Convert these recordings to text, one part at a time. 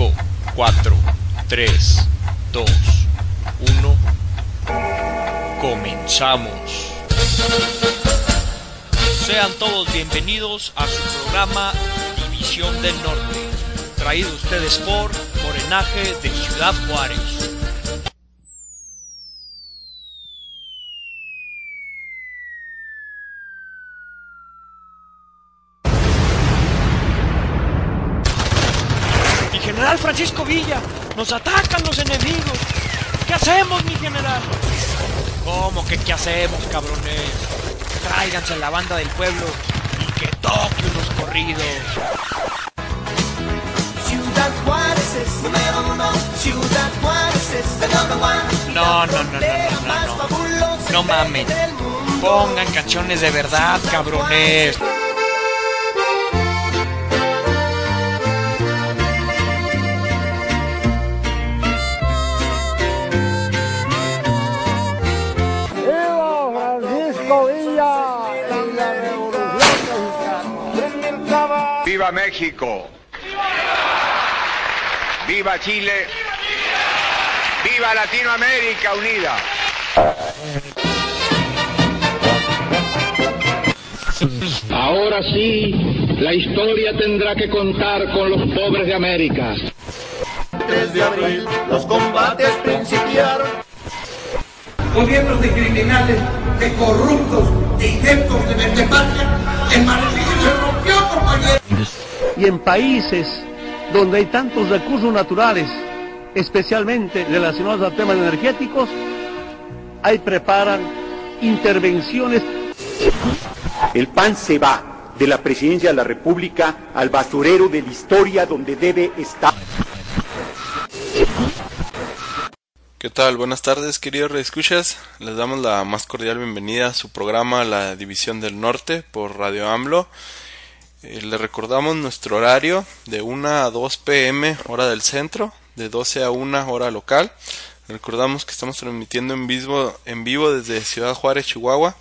5, 4, 3, 2, 1. Comenzamos. Sean todos bienvenidos a su programa División del Norte, traído ustedes por Morenaje de Ciudad Juárez. Mi general Francisco Villa, nos atacan los enemigos. ¿Qué hacemos, mi general? ¿Cómo que qué hacemos, cabrones? Tráiganse a la banda del pueblo y que toque unos corridos. Ciudad Juárez es número uno. Ciudad Juárez es the number one. No, no, no, no, no, no, no. mundo. Pongan canciones de verdad, cabrones. ¡Viva México! ¡Viva Chile! ¡Viva Latinoamérica unida! Ahora sí, la historia tendrá que contar con los pobres de América. 3 de abril los combates principiaron. gobiernos de criminales, de corruptos, de ineptos, de patria, el martillo se rompió, compañeros. Y en países donde hay tantos recursos naturales, especialmente relacionados a temas energéticos, ahí preparan intervenciones El PAN se va de la presidencia de la República al basurero de la historia donde debe estar. ¿Qué tal? Buenas tardes, queridos reescuchas. Les damos la más cordial bienvenida a su programa La División del Norte por Radio AMLO. Eh, les recordamos nuestro horario de 1 a 2 pm hora del centro, de 12 a 1 hora local. Recordamos que estamos transmitiendo en vivo, en vivo desde Ciudad Juárez, Chihuahua.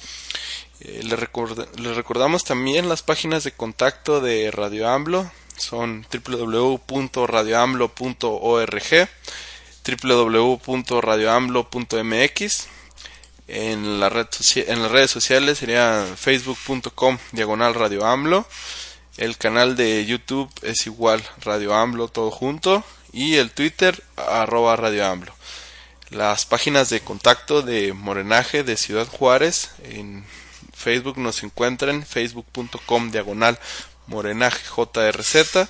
Eh, les, record- les recordamos también las páginas de contacto de Radio AMLO. Son www.radioamlo.org www.radioamlo.mx en, la red en las redes sociales sería facebook.com diagonal radio AMLO el canal de YouTube es igual Radio AMLO todo junto y el Twitter arroba Radio AMLO las páginas de contacto de Morenaje de Ciudad Juárez en Facebook nos encuentran facebook.com diagonal morenaje JRZ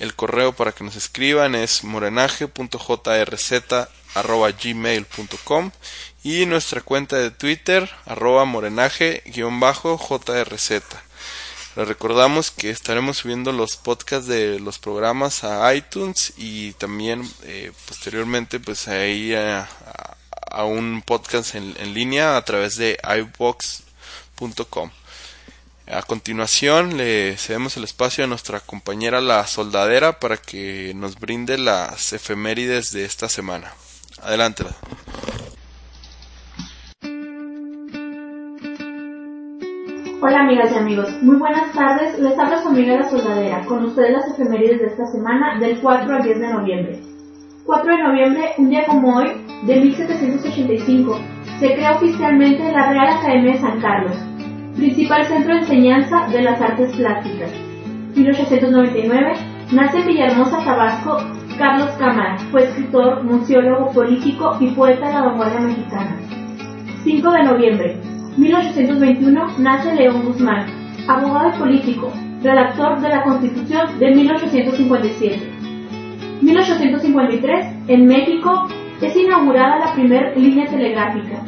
el correo para que nos escriban es morenaje.jrz@gmail.com y nuestra cuenta de Twitter arroba morenaje-jrz. Les recordamos que estaremos subiendo los podcasts de los programas a iTunes y también eh, posteriormente pues ahí a, un podcast en, en línea a través de iVox.com. A continuación le cedemos el espacio a nuestra compañera la soldadera para que nos brinde las efemérides de esta semana. Adelante. Hola amigas y amigos, muy buenas tardes, les habla su amiga la soldadera, con ustedes las efemérides de esta semana del 4 al 10 de noviembre. 4 de noviembre, un día como hoy, de 1785, se crea oficialmente la Real Academia de San Carlos, principal centro de enseñanza de las artes plásticas. 1899, nace en Villahermosa, Tabasco, Carlos Cámara, fue escritor, museólogo, político y poeta de la vanguardia mexicana. 5 de noviembre, 1821, nace León Guzmán, abogado y político, redactor de la Constitución de 1857. 1853, en México, es inaugurada la primera línea telegráfica.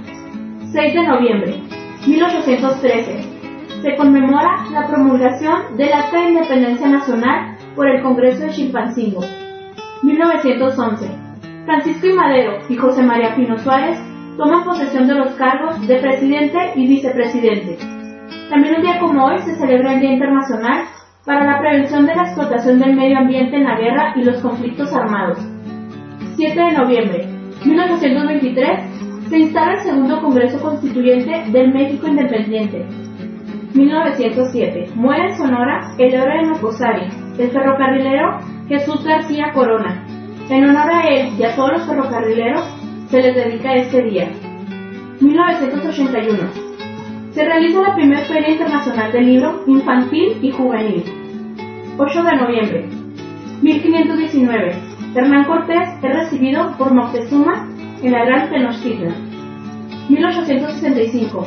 6 de noviembre, 1813, se conmemora la promulgación del Acta de Independencia Nacional por el Congreso de Chilpancingo. 1911. Francisco I. Madero y José María Pino Suárez toman posesión de los cargos de presidente y vicepresidente. También un día como hoy se celebra el Día Internacional para la Prevención de la Explotación del Medio Ambiente en la Guerra y los Conflictos Armados. 7 de noviembre 1923 se instala el segundo Congreso Constituyente del México Independiente. 1907 muere en Sonora el héroe de Nocosari, el ferrocarrilero Jesús García Corona. En honor a él y a todos los ferrocarrileros se les dedica este día. 1981 se realiza la primera Feria Internacional del Libro Infantil y Juvenil. 8 de noviembre 1519 Hernán Cortés es recibido por Moctezuma en la Gran Tenochtitlan. 1865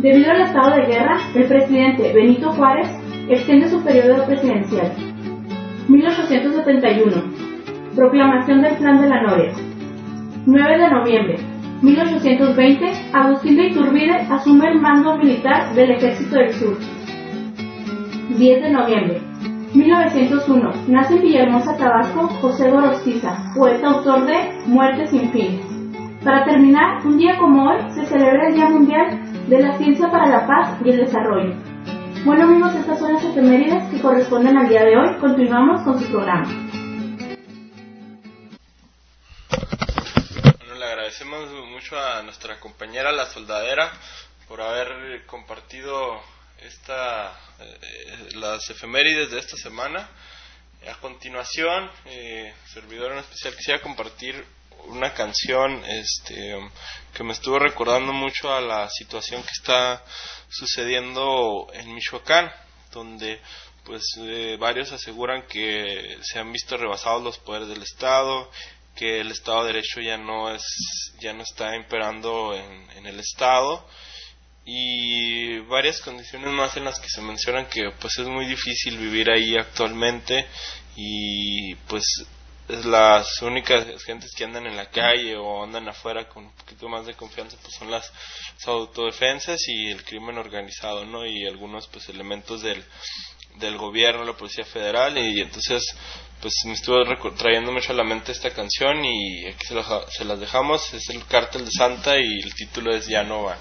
Debido al estado de guerra, el presidente Benito Juárez extiende su periodo presidencial. 1871 Proclamación del Plan de la Noria. 9 de noviembre 1820, Agustín de Iturbide asume el mando militar del Ejército del Sur. 10 de noviembre 1901, nace en Villahermosa, Tabasco, José Gorostiza, poeta autor de Muerte sin fin. Para terminar, un día como hoy se celebra el Día Mundial de la Ciencia para la Paz y el Desarrollo. Bueno amigos, estas son las efemérides que corresponden al día de hoy. Continuamos con su programa. Agradecemos mucho a nuestra compañera la soldadera por haber compartido esta eh, las efemérides de esta semana. A continuación, eh, servidor en especial quisiera compartir una canción este, que me estuvo recordando mucho a la situación que está sucediendo en Michoacán, donde pues eh, varios aseguran que se han visto rebasados los poderes del Estado que el Estado de Derecho ya no es ya no está imperando en, el Estado y varias condiciones más en las que se mencionan que pues es muy difícil vivir ahí actualmente y pues las únicas gentes que andan en la calle o andan afuera con un poquito más de confianza pues son las, las autodefensas y el crimen organizado no y algunos pues elementos del del gobierno, la Policía Federal, y entonces pues me estuvo trayendo mucho a la mente esta canción y aquí se, se las dejamos, es el Cártel de Santa y el título es Ya no va.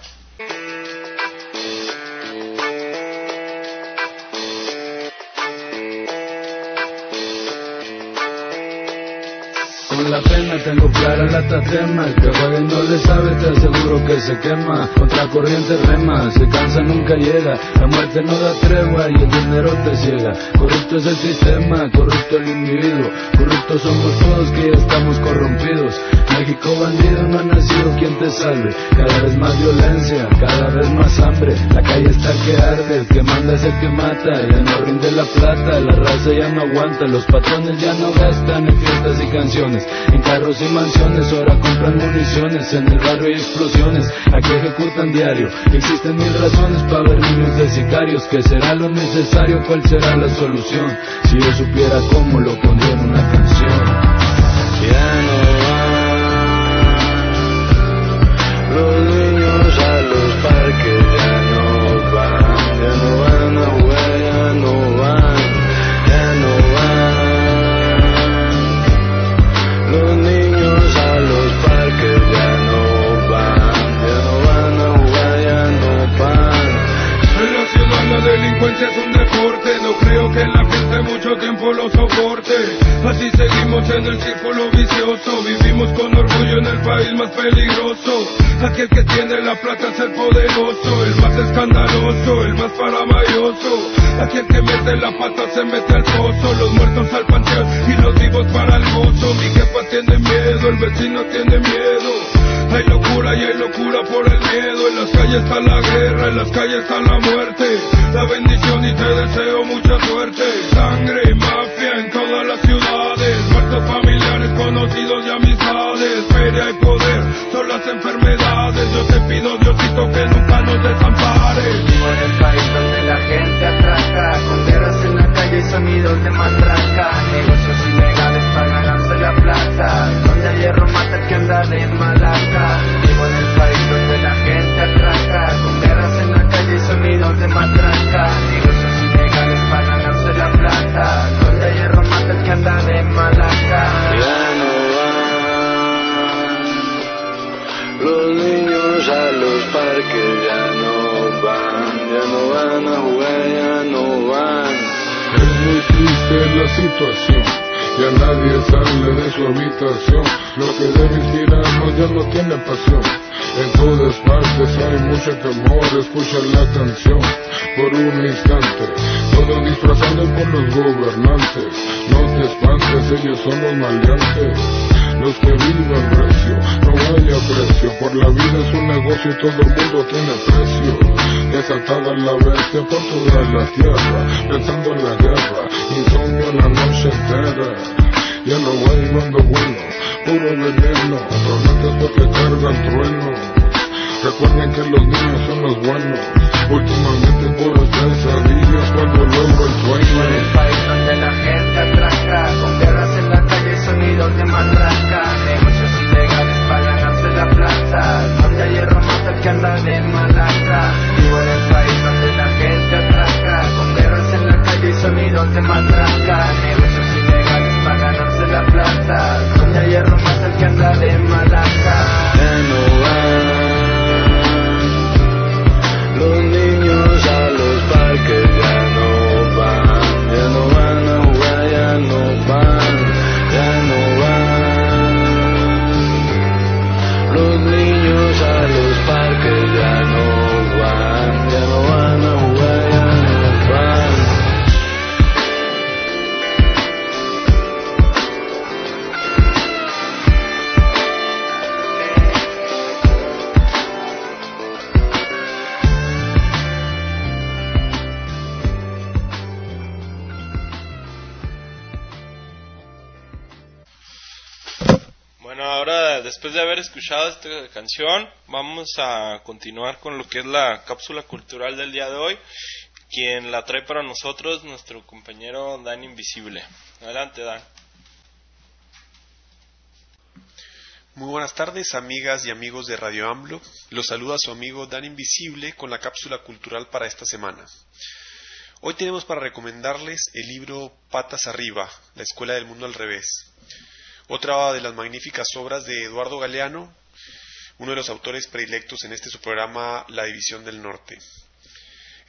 La pena tengo clara la tatema. El que juega y no le sabe te aseguro que se quema. Contra corriente rema, se cansa nunca llega. La muerte no da tregua y el dinero te ciega. Corrupto es el sistema, corrupto el individuo. Corruptos somos todos que ya estamos corrompidos. México bandido no ha nacido quien te salve. Cada vez más violencia, cada vez más hambre. La calle está que arde, el que manda es el que mata. Ya no rinde la plata, la raza ya no aguanta. Los patrones ya no gastan en fiestas y canciones en carros y mansiones, ahora compran municiones, en el barrio hay explosiones, aquí ejecutan diario. Existen mil razones para ver niños de sicarios, ¿qué será lo necesario? ¿Cuál será la solución? Si yo supiera cómo lo pondría en una canción. No creo que la mucho tiempo lo soporte. Así seguimos en el círculo vicioso, vivimos con orgullo en el país más peligroso. Aquel que tiene la plata es el poderoso, el más escandaloso, el más paramayoso. Aquel que mete la pata se mete al pozo, los muertos al panteón y los vivos para el gozo. Mi jefa tiene miedo, el vecino tiene miedo. Hay locura y hay locura por el miedo. En las calles está la guerra, en las calles está la muerte. La bendición y te deseo mucha suerte. Sangre mafia en todas las ciudades. Muertos familiares, conocidos y amistades. Feria y poder son las enfermedades. Yo te pido, Diosito, que nunca nos desampares. Vivo en el país donde la gente atraca. Con guerras en la calle y sonidos de matraca. Negocios ilegales para ganarse la plata. Donde el hierro mata el que anda de malaca. Vivo en el país que debe inspirarnos ya no tiene pasión. En todas partes hay mucho temor, escucha la canción por un instante. Todo disfrazado por los gobernantes. No te espantes, ellos son los maleantes. Los que viven precio, no hay aprecio. Por la vida es un negocio y todo el mundo tiene precio. Desatada la bestia por toda la tierra, pensando en la guerra, insomnio la noche entera. Ya no hay mando bueno, puro veneno, tormentas porque cargan trueno. Recuerden que los niños son los buenos, últimamente puras pesadillas cuando logro el sueño. En el país donde la gente atraca, con guerras en la calle y sonidos de matraca, negocios ilegales para ganarse la plata, donde hay el que anda de malaca. Vivo en el país donde la gente atraca, con guerras en la calle y sonidos de matraca, negocios la el que anda de malaca. Después de haber escuchado esta canción, vamos a continuar con lo que es la cápsula cultural del día de hoy. Quien la trae para nosotros, nuestro compañero Dan Invisible. Adelante, Dan. Muy buenas tardes, amigas y amigos de Radio AMLO. Los saluda su amigo Dan Invisible con la cápsula cultural para esta semana. Hoy tenemos para recomendarles el libro Patas Arriba, la Escuela del Mundo al Revés. Otra de las magníficas obras de Eduardo Galeano, uno de los autores predilectos en este su programa La División del Norte.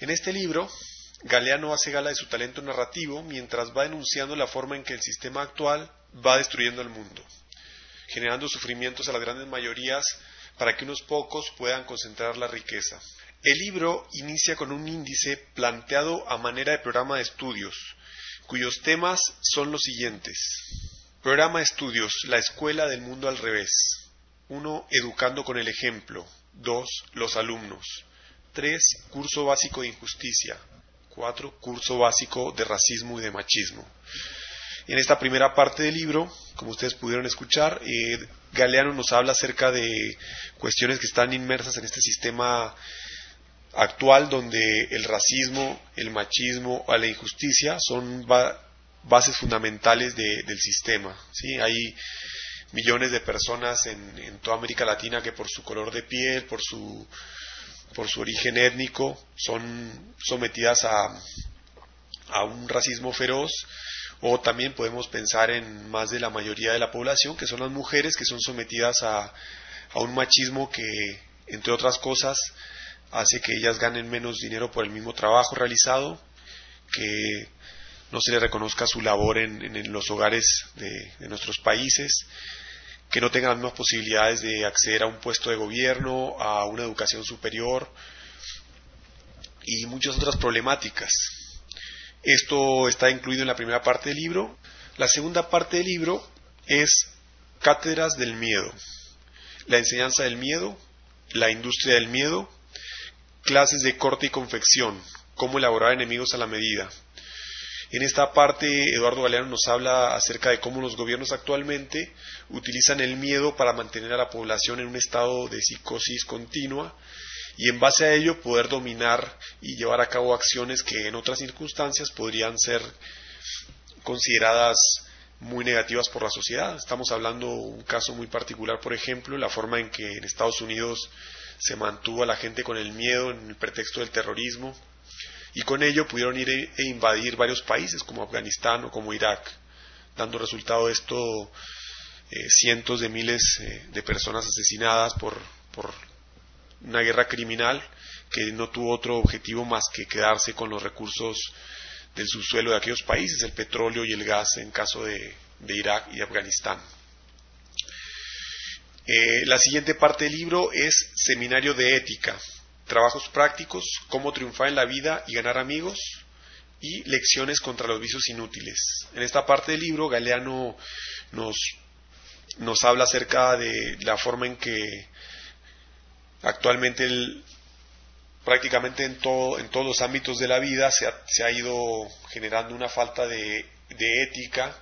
En este libro, Galeano hace gala de su talento narrativo mientras va denunciando la forma en que el sistema actual va destruyendo el mundo, generando sufrimientos a las grandes mayorías para que unos pocos puedan concentrar la riqueza. El libro inicia con un índice planteado a manera de programa de estudios, cuyos temas son los siguientes. Programa estudios, la escuela del mundo al revés. 1. Educando con el ejemplo. 2. Los alumnos. 3. Curso básico de injusticia. 4. Curso básico de racismo y de machismo. En esta primera parte del libro, como ustedes pudieron escuchar, eh, Galeano nos habla acerca de cuestiones que están inmersas en este sistema actual donde el racismo, el machismo o la injusticia son bases fundamentales de, del sistema. ¿sí? Hay millones de personas en, en, toda América Latina que por su color de piel, por su, por su origen étnico, son sometidas a, a un racismo feroz. O también podemos pensar en más de la mayoría de la población, que son las mujeres, que son sometidas a, a un machismo que, entre otras cosas, hace que ellas ganen menos dinero por el mismo trabajo realizado, que no se le reconozca su labor en, los hogares de, de, nuestros países, que no tengan las mismas posibilidades de acceder a un puesto de gobierno, a una educación superior y muchas otras problemáticas. Esto está incluido en la primera parte del libro. La segunda parte del libro es Cátedras del Miedo, la enseñanza del miedo, la industria del miedo, clases de corte y confección, cómo elaborar enemigos a la medida, en esta parte, Eduardo Galeano nos habla acerca de cómo los gobiernos actualmente utilizan el miedo para mantener a la población en un estado de psicosis continua y en base a ello poder dominar y llevar a cabo acciones que en otras circunstancias podrían ser consideradas muy negativas por la sociedad. Estamos hablando de un caso muy particular, por ejemplo, la forma en que en Estados Unidos se mantuvo a la gente con el miedo en el pretexto del terrorismo, y con ello pudieron ir e invadir varios países como Afganistán o como Irak, dando resultado esto eh, cientos de miles eh, de personas asesinadas por, por una guerra criminal que no tuvo otro objetivo más que quedarse con los recursos del subsuelo de aquellos países, el petróleo y el gas en caso de, de Irak y Afganistán. Eh, la siguiente parte del libro es Seminario de Ética, Trabajos prácticos, cómo triunfar en la vida y ganar amigos, y lecciones contra los vicios inútiles. En esta parte del libro, Galeano nos, nos habla acerca de la forma en que actualmente prácticamente en, todo, en todos los ámbitos de la vida se ha, se ha ido generando una falta de ética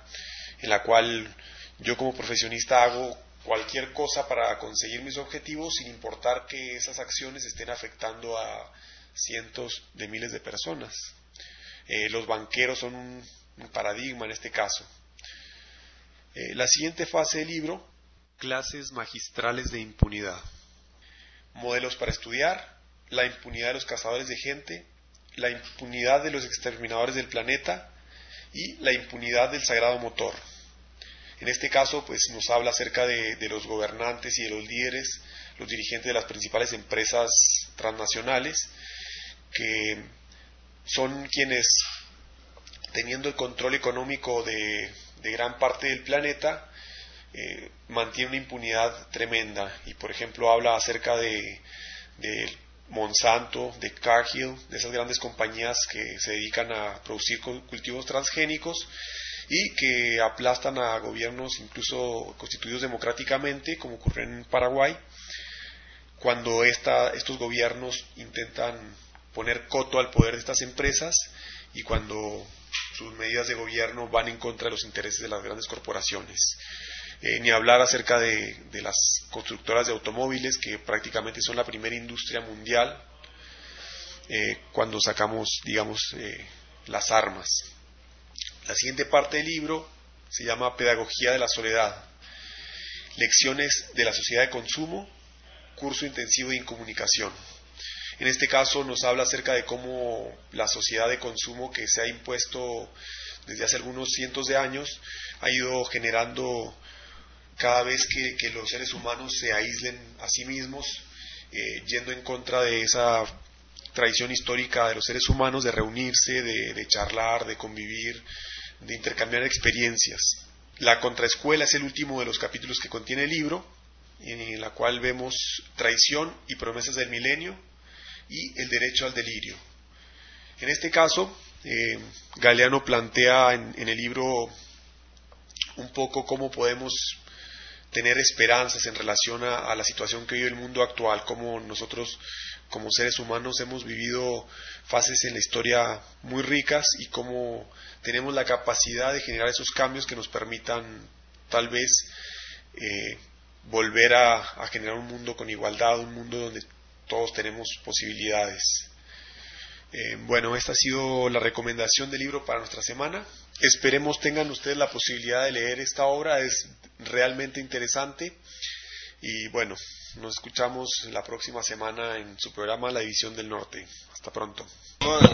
en la cual yo como profesionista hago cualquier cosa para conseguir mis objetivos sin importar que esas acciones estén afectando a cientos de miles de personas. Eh, los banqueros son un, paradigma en este caso. Eh, la siguiente fase del libro, clases magistrales de impunidad. Modelos para estudiar, la impunidad de los cazadores de gente, la impunidad de los exterminadores del planeta y la impunidad del sagrado motor. En este caso, pues nos habla acerca de, los gobernantes y de los líderes, los dirigentes de las principales empresas transnacionales, que son quienes, teniendo el control económico de, gran parte del planeta, eh, mantienen una impunidad tremenda. Y, por ejemplo, habla acerca de Monsanto, de Cargill, de esas grandes compañías que se dedican a producir cultivos transgénicos y que aplastan a gobiernos incluso constituidos democráticamente, como ocurre en Paraguay, cuando esta, estos gobiernos intentan poner coto al poder de estas empresas y cuando sus medidas de gobierno van en contra de los intereses de las grandes corporaciones. Eh, ni hablar acerca de, las constructoras de automóviles, que prácticamente son la primera industria mundial, eh, cuando sacamos, digamos, eh, las armas. La siguiente parte del libro se llama Pedagogía de la Soledad. Lecciones de la sociedad de consumo, curso intensivo de incomunicación. En este caso nos habla acerca de cómo la sociedad de consumo que se ha impuesto desde hace algunos cientos de años ha ido generando cada vez que, los seres humanos se aíslen a sí mismos, eh, yendo en contra de esa tradición histórica de los seres humanos de reunirse, de charlar, de convivir, de intercambiar experiencias. La contraescuela es el último de los capítulos que contiene el libro, en la cual vemos traición y promesas del milenio y el derecho al delirio. En este caso, eh, Galeano plantea en, el libro un poco cómo podemos tener esperanzas en relación a, a, la situación que vive el mundo actual, como nosotros como seres humanos hemos vivido fases en la historia muy ricas y cómo tenemos la capacidad de generar esos cambios que nos permitan tal vez eh, volver a, generar un mundo con igualdad, un mundo donde todos tenemos posibilidades. Eh, bueno, esta ha sido la recomendación del libro para nuestra semana. Esperemos tengan ustedes la posibilidad de leer esta obra, es realmente interesante. Y bueno, nos escuchamos la próxima semana en su programa La División del Norte. Hasta pronto.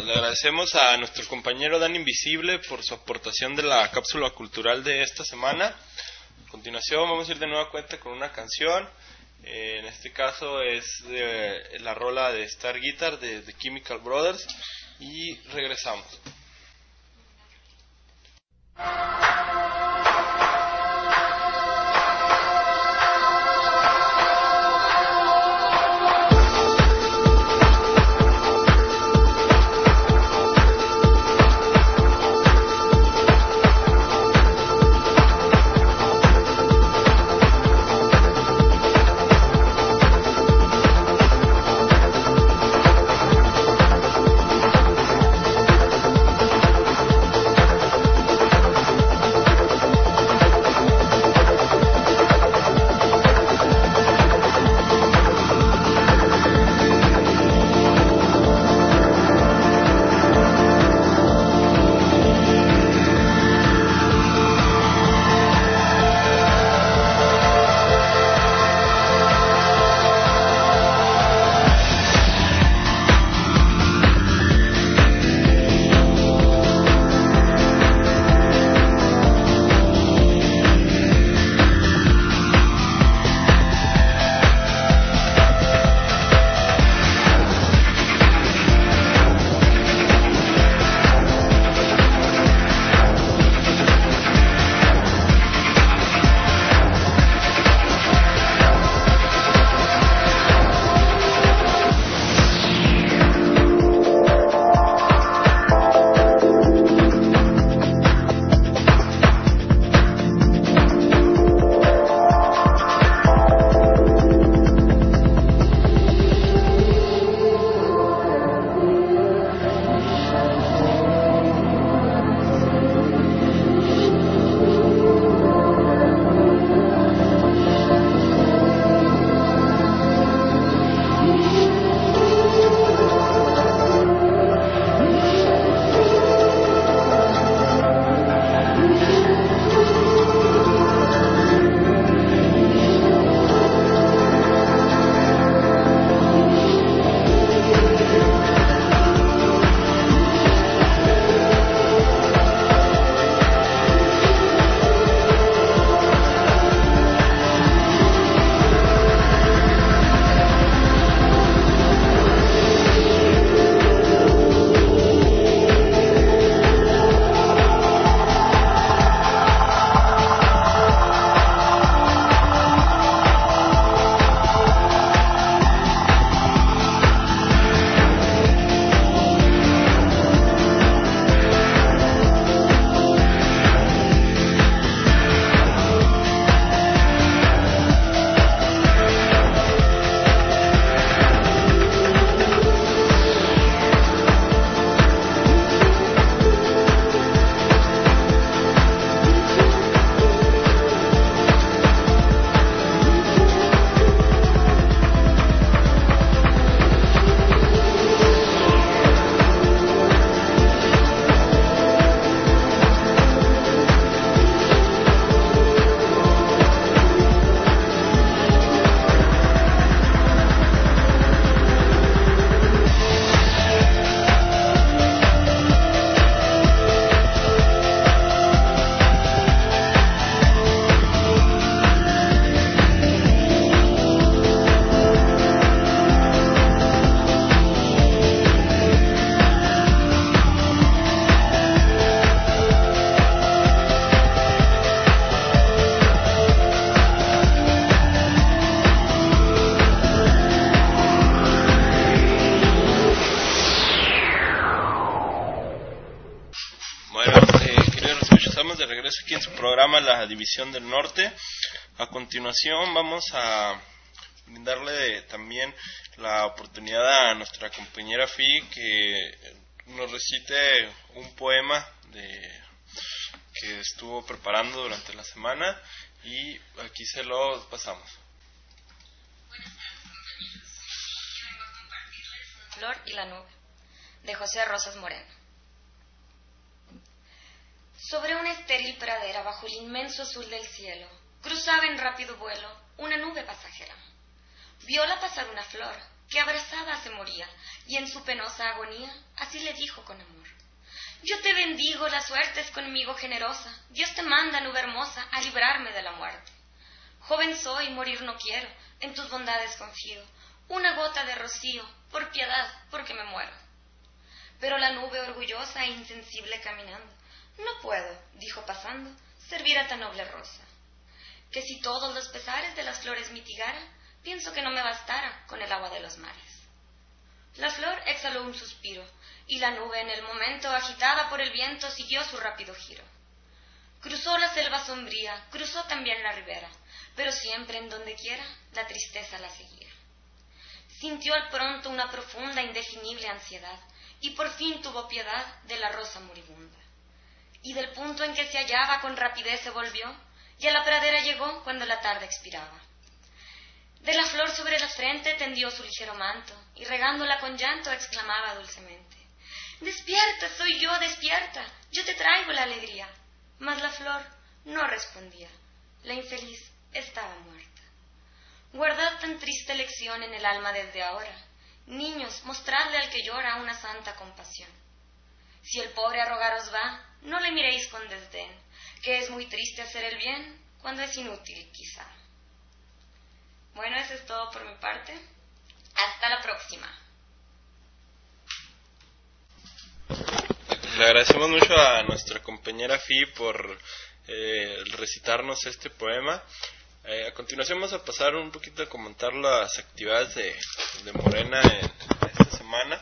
Le agradecemos a nuestro compañero Dan Invisible por su aportación de la cápsula cultural de esta semana. A continuación vamos a ir de nueva cuenta con una canción. Eh, en este caso es de, la rola de Star Guitar de Chemical Brothers y regresamos. La División del Norte. A continuación vamos a brindarle también la oportunidad a nuestra compañera Fi que nos recite un poema de, que estuvo preparando durante la semana y aquí se lo pasamos. Flor y la nube, de José Rosas Moreno. Sobre una estéril pradera, bajo el inmenso azul del cielo, cruzaba en rápido vuelo una nube pasajera. Viola pasar una flor, que abrazada se moría, y en su penosa agonía así le dijo con amor. Yo te bendigo, la suerte es conmigo generosa, Dios te manda, nube hermosa, a librarme de la muerte. Joven soy, morir no quiero, en tus bondades confío, una gota de rocío, por piedad, porque me muero. Pero la nube orgullosa e insensible caminando, no puedo, dijo pasando, servir a tan noble rosa. Que si todos los pesares de las flores mitigara, pienso que no me bastara con el agua de los mares. La flor exhaló un suspiro, y la nube en el momento agitada por el viento siguió su rápido giro. Cruzó la selva sombría, cruzó también la ribera, pero siempre en donde quiera la tristeza la seguía. Sintió al pronto una profunda, indefinible ansiedad, y por fin tuvo piedad de la rosa moribunda. Y del punto en que se hallaba con rapidez se volvió, y a la pradera llegó cuando la tarde expiraba. De la flor sobre la frente tendió su ligero manto, y regándola con llanto exclamaba dulcemente Despierta, soy yo, despierta, yo te traigo la alegría. Mas la flor no respondía, la infeliz estaba muerta. Guardad tan triste lección en el alma desde ahora. Niños, mostradle al que llora una santa compasión. Si el pobre a rogaros va, no le miréis con desdén, que es muy triste hacer el bien cuando es inútil, quizá. Bueno, eso es todo por mi parte. Hasta la próxima. Le agradecemos mucho a nuestra compañera Fi por eh, recitarnos este poema. Eh, a continuación vamos a pasar un poquito a comentar las actividades de, de Morena en, esta semana.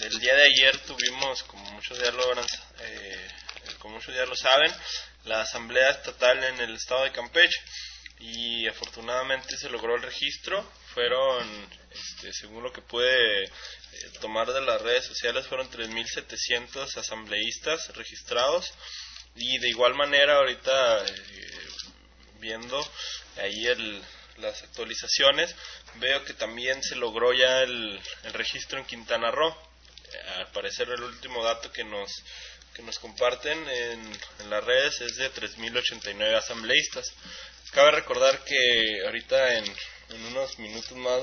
El día de ayer tuvimos, como muchos ya lo, eh, como muchos ya lo saben, la asamblea estatal en el estado de Campeche y afortunadamente se logró el registro. Fueron, este, según lo que pude eh, tomar de las redes sociales, fueron 3.700 asambleístas registrados. Y de igual manera, ahorita eh, viendo ahí el, las actualizaciones, veo que también se logró ya el, el registro en Quintana Roo. Al parecer el último dato que nos que nos comparten en, las redes es de 3.089 asambleístas. Cabe recordar que ahorita en, en unos minutos más,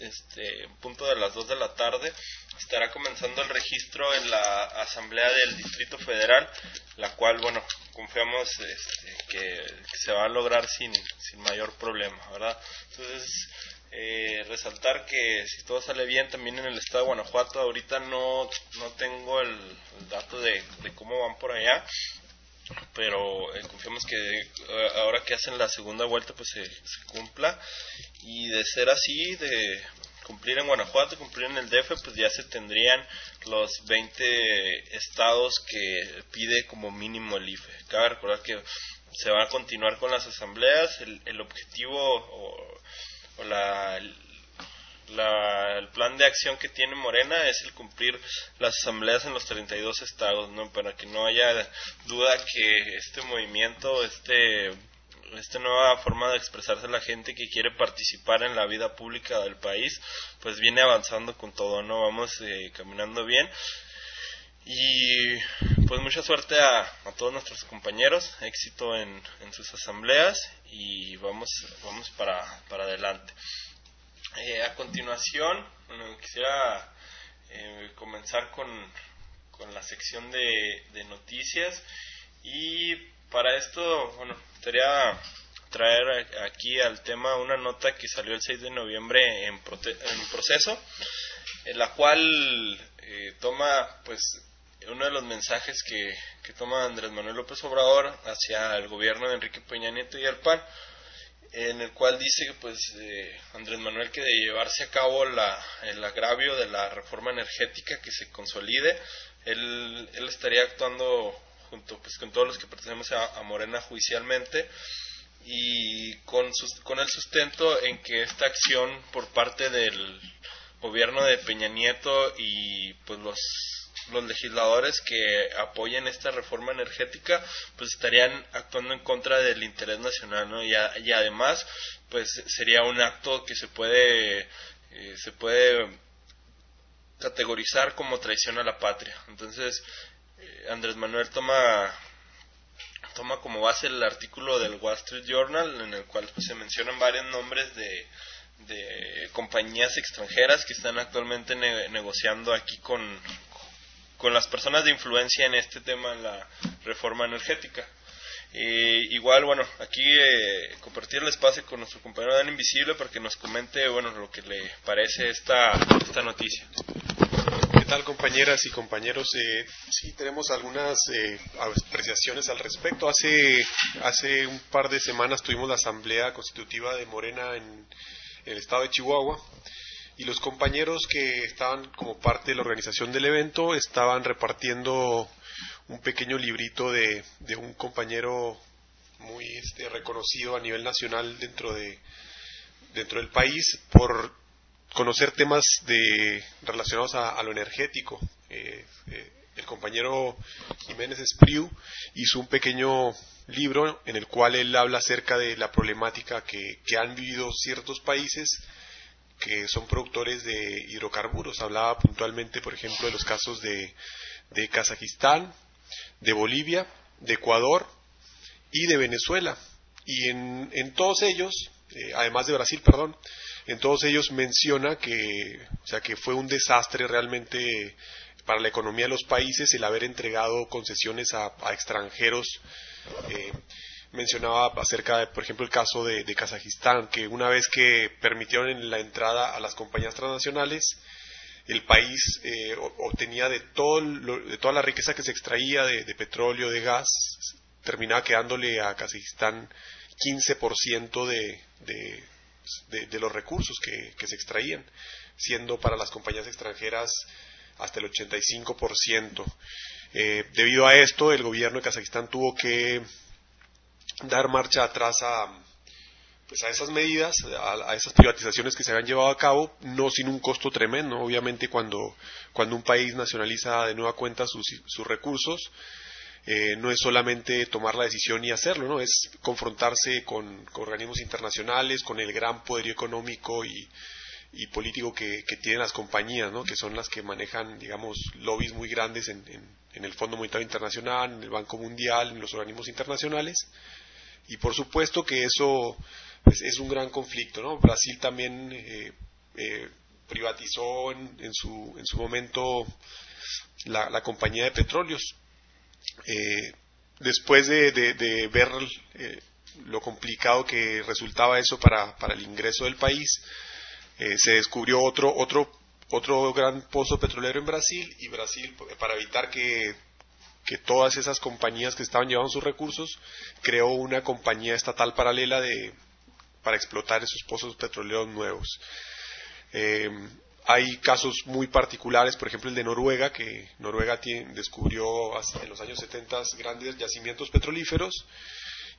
este, punto de las 2 de la tarde, estará comenzando el registro en la Asamblea del Distrito Federal, la cual, bueno, confiamos este, que, se va a lograr sin, sin mayor problema, ¿verdad? Entonces, eh, resaltar que si todo sale bien también en el estado de Guanajuato, ahorita no, no tengo el, dato de, de cómo van por allá, pero eh, confiamos que eh, ahora que hacen la segunda vuelta pues se, cumpla y de ser así de cumplir en Guanajuato cumplir en el DF pues ya se tendrían los 20 estados que pide como mínimo el IFE cabe recordar que se va a continuar con las asambleas el, el objetivo o la la, el plan de acción que tiene Morena es el cumplir las asambleas en los 32 estados, ¿no? Para que no haya duda que este movimiento, este esta nueva forma de expresarse la gente que quiere participar en la vida pública del país, pues viene avanzando con todo, ¿no? Vamos eh, caminando bien. Y pues mucha suerte a, a todos nuestros compañeros, éxito en, en sus asambleas y vamos, vamos para, para adelante. Eh, a continuación, bueno, quisiera eh, comenzar con, con, la sección de, de, noticias y para esto, bueno, quería traer aquí al tema una nota que salió el 6 de noviembre en, en proceso, en la cual eh, toma, pues, uno de los mensajes que, que toma Andrés Manuel López Obrador hacia el gobierno de Enrique Peña Nieto y el PAN en el cual dice que pues eh, Andrés Manuel que de llevarse a cabo la, el agravio de la reforma energética que se consolide, él, él estaría actuando junto pues con todos los que pertenecemos a, a Morena judicialmente y con, sus- con el sustento en que esta acción por parte del gobierno de Peña Nieto y pues los los legisladores que apoyen esta reforma energética pues estarían actuando en contra del interés nacional y, además pues sería un acto que se puede eh, se puede categorizar como traición a la patria. Entonces eh, Andrés Manuel toma toma como base el artículo del Wall Street Journal en el cual pues, se mencionan varios nombres de, de compañías extranjeras que están actualmente ne- negociando aquí con, con las personas de influencia en este tema, en la reforma energética. Eh, igual, bueno, aquí eh, compartir el espacio con nuestro compañero Dan Invisible para que nos comente, bueno, lo que le parece esta, esta noticia. ¿Qué tal compañeras y compañeros? Eh, sí, tenemos algunas eh, apreciaciones al respecto. Hace, hace un par de semanas tuvimos la asamblea constitutiva de Morena en, en el estado de Chihuahua y los compañeros que estaban como parte de la organización del evento estaban repartiendo un pequeño librito de, de un compañero muy este, reconocido a nivel nacional dentro de dentro del país por conocer temas de relacionados a, lo energético. Eh, eh, el compañero Jiménez Espriu hizo un pequeño libro en el cual él habla acerca de la problemática que, que han vivido ciertos países que son productores de hidrocarburos. Hablaba puntualmente, por ejemplo, de los casos de, de Kazajistán, de Bolivia, de Ecuador y de Venezuela. Y en, en todos ellos, eh, además de Brasil, perdón, en todos ellos menciona que, o sea, que fue un desastre realmente para la economía de los países el haber entregado concesiones a, a extranjeros. Eh, mencionaba acerca de, por ejemplo, el caso de, Kazajistán, que una vez que permitieron la entrada a las compañías transnacionales, el país eh, obtenía de, todo lo- de toda la riqueza que se extraía de, petróleo, de gas, terminaba quedándole a Kazajistán 15% de, de, los recursos que, que se extraían, siendo para las compañías extranjeras hasta el 85%. Eh, debido a esto, el gobierno de Kazajistán tuvo que dar marcha atrás a, pues a esas medidas, a, esas privatizaciones que se habían llevado a cabo, no sin un costo tremendo. Obviamente, cuando, cuando un país nacionaliza de nueva cuenta sus, sus recursos, eh, no es solamente tomar la decisión y hacerlo, ¿no? es confrontarse con, organismos internacionales, con el gran poderío económico y, y político que, que tienen las compañías, ¿no? que son las que manejan, digamos, lobbies muy grandes en, en, en el Fondo Monetario Internacional, en el Banco Mundial, en los organismos internacionales. Y por supuesto que eso pues, es un gran conflicto. ¿no? Brasil también eh, eh, privatizó en, en, su, en su momento la, la compañía de petróleos. Eh, después de, de, de ver lo complicado que resultaba eso para, para el ingreso del país, se descubrió otro, otro, otro gran pozo petrolero en Brasil y Brasil, para evitar que, que todas esas compañías que estaban llevando sus recursos, creó una compañía estatal paralela de, para explotar esos pozos petroleros nuevos. Eh, hay casos muy particulares, por ejemplo el de Noruega, que Noruega descubrió en los años 70 grandes yacimientos petrolíferos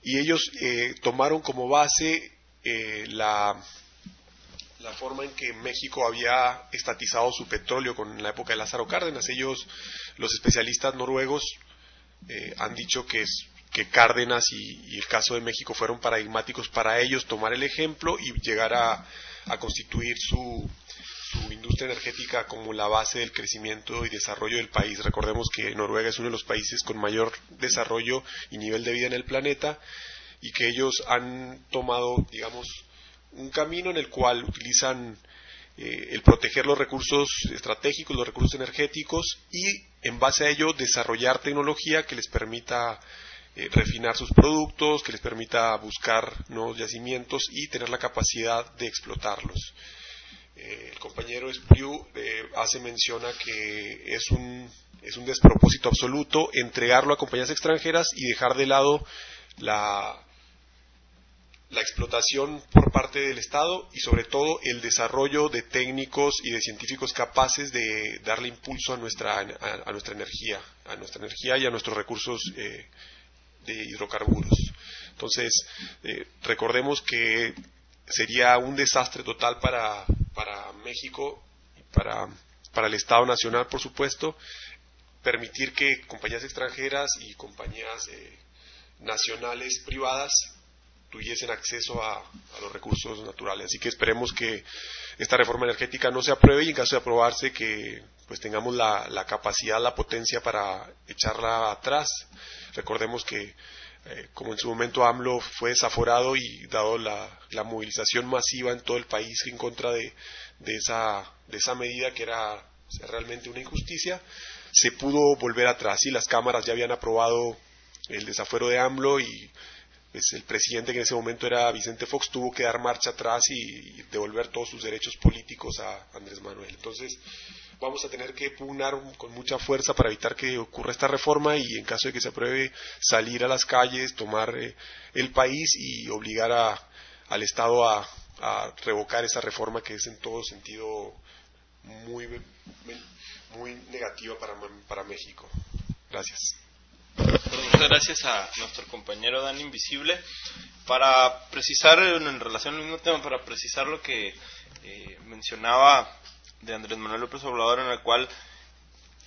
y ellos eh, tomaron como base eh, la, la forma en que México había estatizado su petróleo con la época de Lázaro Cárdenas. Ellos, los especialistas noruegos, eh, han dicho que, que Cárdenas y, y el caso de México fueron paradigmáticos para ellos tomar el ejemplo y llegar a, a constituir su, su industria energética como la base del crecimiento y desarrollo del país. Recordemos que Noruega es uno de los países con mayor desarrollo y nivel de vida en el planeta y que ellos han tomado, digamos, un camino en el cual utilizan eh, el proteger los recursos estratégicos, los recursos energéticos y en base a ello desarrollar tecnología que les permita eh, refinar sus productos, que les permita buscar nuevos yacimientos y tener la capacidad de explotarlos. Eh, el compañero Espriu eh, hace mención a que es un, es un despropósito absoluto entregarlo a compañías extranjeras y dejar de lado la, la explotación por parte del Estado y sobre todo el desarrollo de técnicos y de científicos capaces de darle impulso a nuestra, a, nuestra energía, a nuestra energía y a nuestros recursos eh, de hidrocarburos. Entonces, eh, recordemos que sería un desastre total para, para México y para, para el Estado Nacional, por supuesto, permitir que compañías extranjeras y compañías eh, nacionales privadas tuviesen acceso a, los recursos naturales. Así que esperemos que esta reforma energética no se apruebe y en caso de aprobarse que pues tengamos la, capacidad, la potencia para echarla atrás. Recordemos que eh, como en su momento AMLO fue desaforado y dado la, la, movilización masiva en todo el país en contra de, de, esa, de esa medida que era realmente una injusticia, se pudo volver atrás y las cámaras ya habían aprobado el desafuero de AMLO y pues, el presidente que en ese momento era Vicente Fox tuvo que dar marcha atrás y, devolver todos sus derechos políticos a Andrés Manuel. Entonces vamos a tener que pugnar con mucha fuerza para evitar que ocurra esta reforma y en caso de que se apruebe salir a las calles, tomar eh, el país y obligar a, al Estado a, revocar esa reforma que es en todo sentido muy, muy negativa para, para México. Gracias. Muchas gracias a nuestro compañero Dan Invisible. Para precisar, en relación al mismo tema, para precisar lo que eh, mencionaba de Andrés Manuel López Obrador, en el cual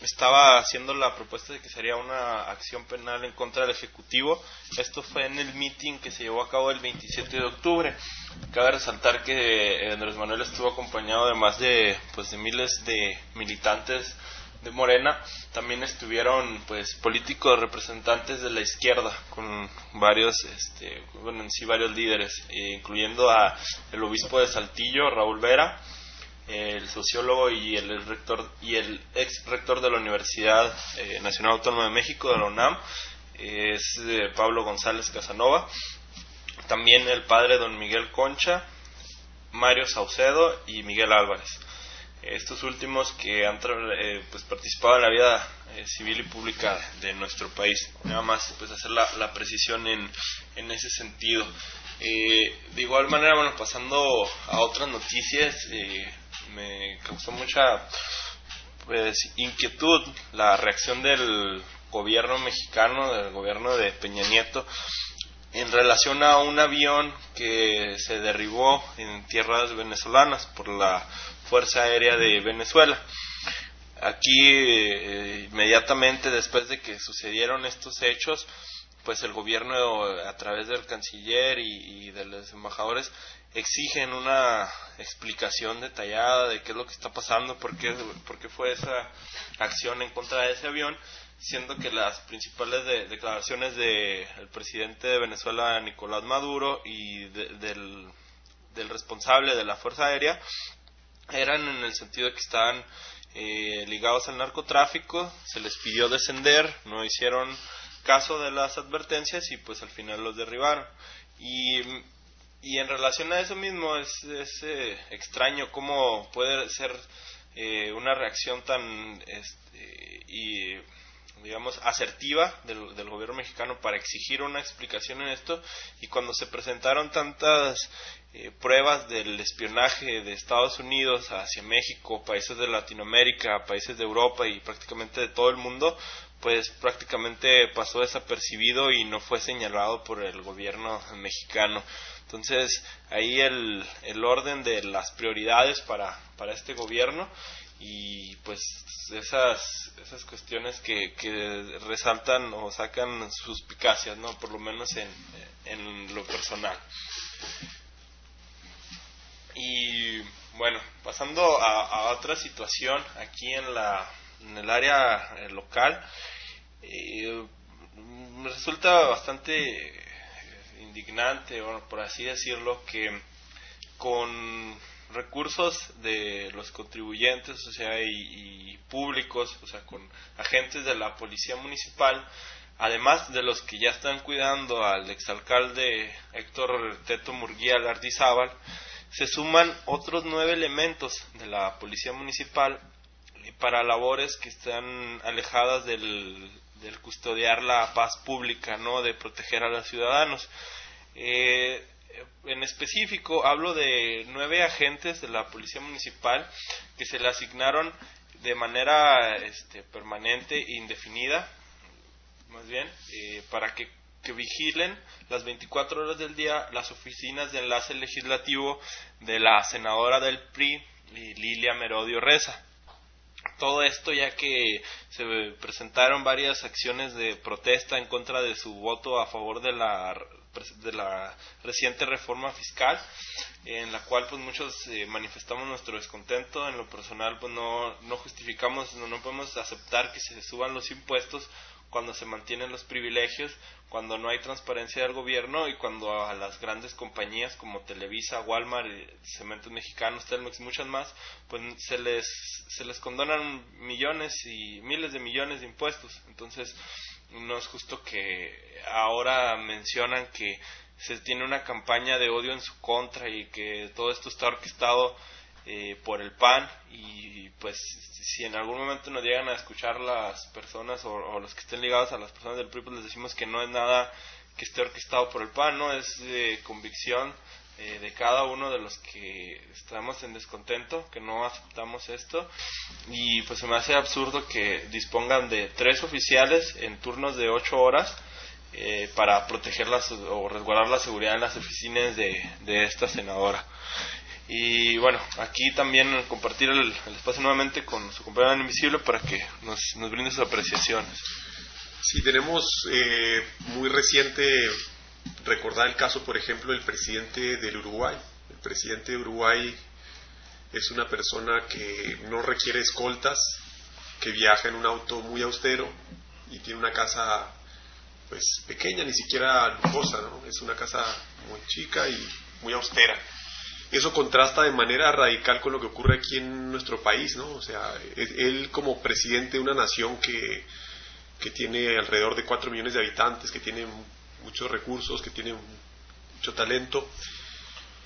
estaba haciendo la propuesta de que sería una acción penal en contra del Ejecutivo. Esto fue en el meeting que se llevó a cabo el 27 de octubre. Cabe resaltar que Andrés Manuel estuvo acompañado de más de, pues, de miles de militantes de Morena también estuvieron pues políticos representantes de la izquierda con varios este bueno en sí varios líderes eh, incluyendo a el obispo de Saltillo Raúl Vera el sociólogo y el rector y el ex rector de la Universidad eh, Nacional Autónoma de México de la UNAM es eh, Pablo González Casanova también el padre don Miguel Concha Mario Saucedo y Miguel Álvarez estos últimos que han eh, pues, participado en la vida eh, civil y pública de nuestro país. Nada más pues hacer la, precisión en, en, ese sentido. Eh, de igual manera, bueno, pasando a otras noticias, me causó mucha pues, inquietud la reacción del gobierno mexicano, del gobierno de Peña Nieto, en relación a un avión que se derribó en tierras venezolanas por la Fuerza Aérea de Venezuela. Aquí, eh, inmediatamente después de que sucedieron estos hechos, pues el gobierno a través del canciller y, de los embajadores exigen una explicación detallada de qué es lo que está pasando, por qué, fue esa acción en contra de ese avión, siendo que las principales declaraciones del presidente de Venezuela, Nicolás Maduro, y del, del responsable de la Fuerza Aérea, eran en el sentido de que estaban eh, ligados al narcotráfico, se les pidió descender, no hicieron caso de las advertencias y pues al final los derribaron. Y, y en relación a eso mismo es, eh, extraño cómo puede ser eh, una reacción tan este, y digamos asertiva del, gobierno mexicano para exigir una explicación en esto y cuando se presentaron tantas eh, pruebas del espionaje de Estados Unidos hacia México, países de Latinoamérica, países de Europa y prácticamente de todo el mundo, pues prácticamente pasó desapercibido y no fue señalado por el gobierno mexicano. Entonces, ahí el, el orden de las prioridades para, para este gobierno y pues esas, esas cuestiones que, que resaltan o sacan suspicacias, ¿no? Por lo menos en, en lo personal. Y bueno, pasando a, otra situación aquí en, la, en el área eh, local, eh, resulta bastante indignante, bueno, por así decirlo, que con recursos de los contribuyentes, o sea, y, públicos, o sea, con agentes de la policía municipal, además de los que ya están cuidando al exalcalde Héctor Teto Murguía Lardizábal, se suman otros nueve elementos de la policía municipal para labores que están alejadas del, custodiar la paz pública, ¿no? De proteger a los ciudadanos. Eh, en específico hablo de nueve agentes de la Policía Municipal que se le asignaron de manera este, permanente e indefinida, más bien, eh, para que, que vigilen las 24 horas del día las oficinas de enlace legislativo de la senadora del PRI, Lilia Merodio Reza. Todo esto ya que se presentaron varias acciones de protesta en contra de su voto a favor de la de la reciente reforma fiscal en la cual pues muchos eh, manifestamos nuestro descontento en lo personal pues no, no justificamos no, no podemos aceptar que se suban los impuestos cuando se mantienen los privilegios, cuando no hay transparencia del gobierno y cuando a las grandes compañías como Televisa, Walmart, Cementos Mexicanos, Telmex muchas más, pues se les, se les condonan millones y miles de millones de impuestos. Entonces, no es justo que ahora mencionan que se tiene una campaña de odio en su contra y que todo esto está orquestado eh, por el PAN y pues si en algún momento nos llegan a escuchar las personas o, los que estén ligados a las personas del PRI pues les decimos que no es nada que esté orquestado por el PAN, no es de convicción eh, de cada uno de los que estamos en descontento, que no aceptamos esto y pues se me hace absurdo que dispongan de tres oficiales en turnos de ocho horas eh, para proteger o resguardar la seguridad en las oficinas de, de esta senadora. Y bueno, aquí también compartir el, espacio nuevamente con su compañero Invisible para que nos, nos brinde sus apreciaciones. Sí, tenemos eh, muy reciente recordar el caso, por ejemplo, del presidente del Uruguay. El presidente de Uruguay es una persona que no requiere escoltas, que viaja en un auto muy austero y tiene una casa pues pequeña, ni siquiera lujosa, ¿no? Es una casa muy chica y muy austera eso contrasta de manera radical con lo que ocurre aquí en nuestro país, ¿no? O sea, él como presidente de una nación que, que tiene alrededor de 4 millones de habitantes, que tiene muchos recursos, que tiene mucho talento,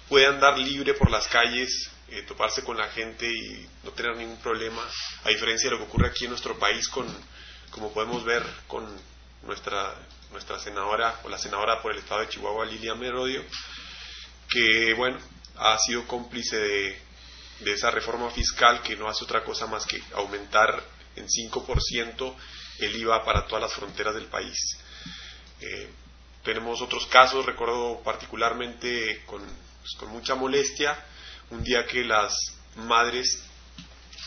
puede andar libre por las calles, eh, toparse con la gente y no tener ningún problema, a diferencia de lo que ocurre aquí en nuestro país con, como podemos ver con nuestra, nuestra senadora o la senadora por el estado de Chihuahua, Lilia Merodio, que bueno, ha sido cómplice de, esa reforma fiscal que no hace otra cosa más que aumentar en 5% el IVA para todas las fronteras del país. Eh, tenemos otros casos, recuerdo particularmente con, pues, con, mucha molestia, un día que las madres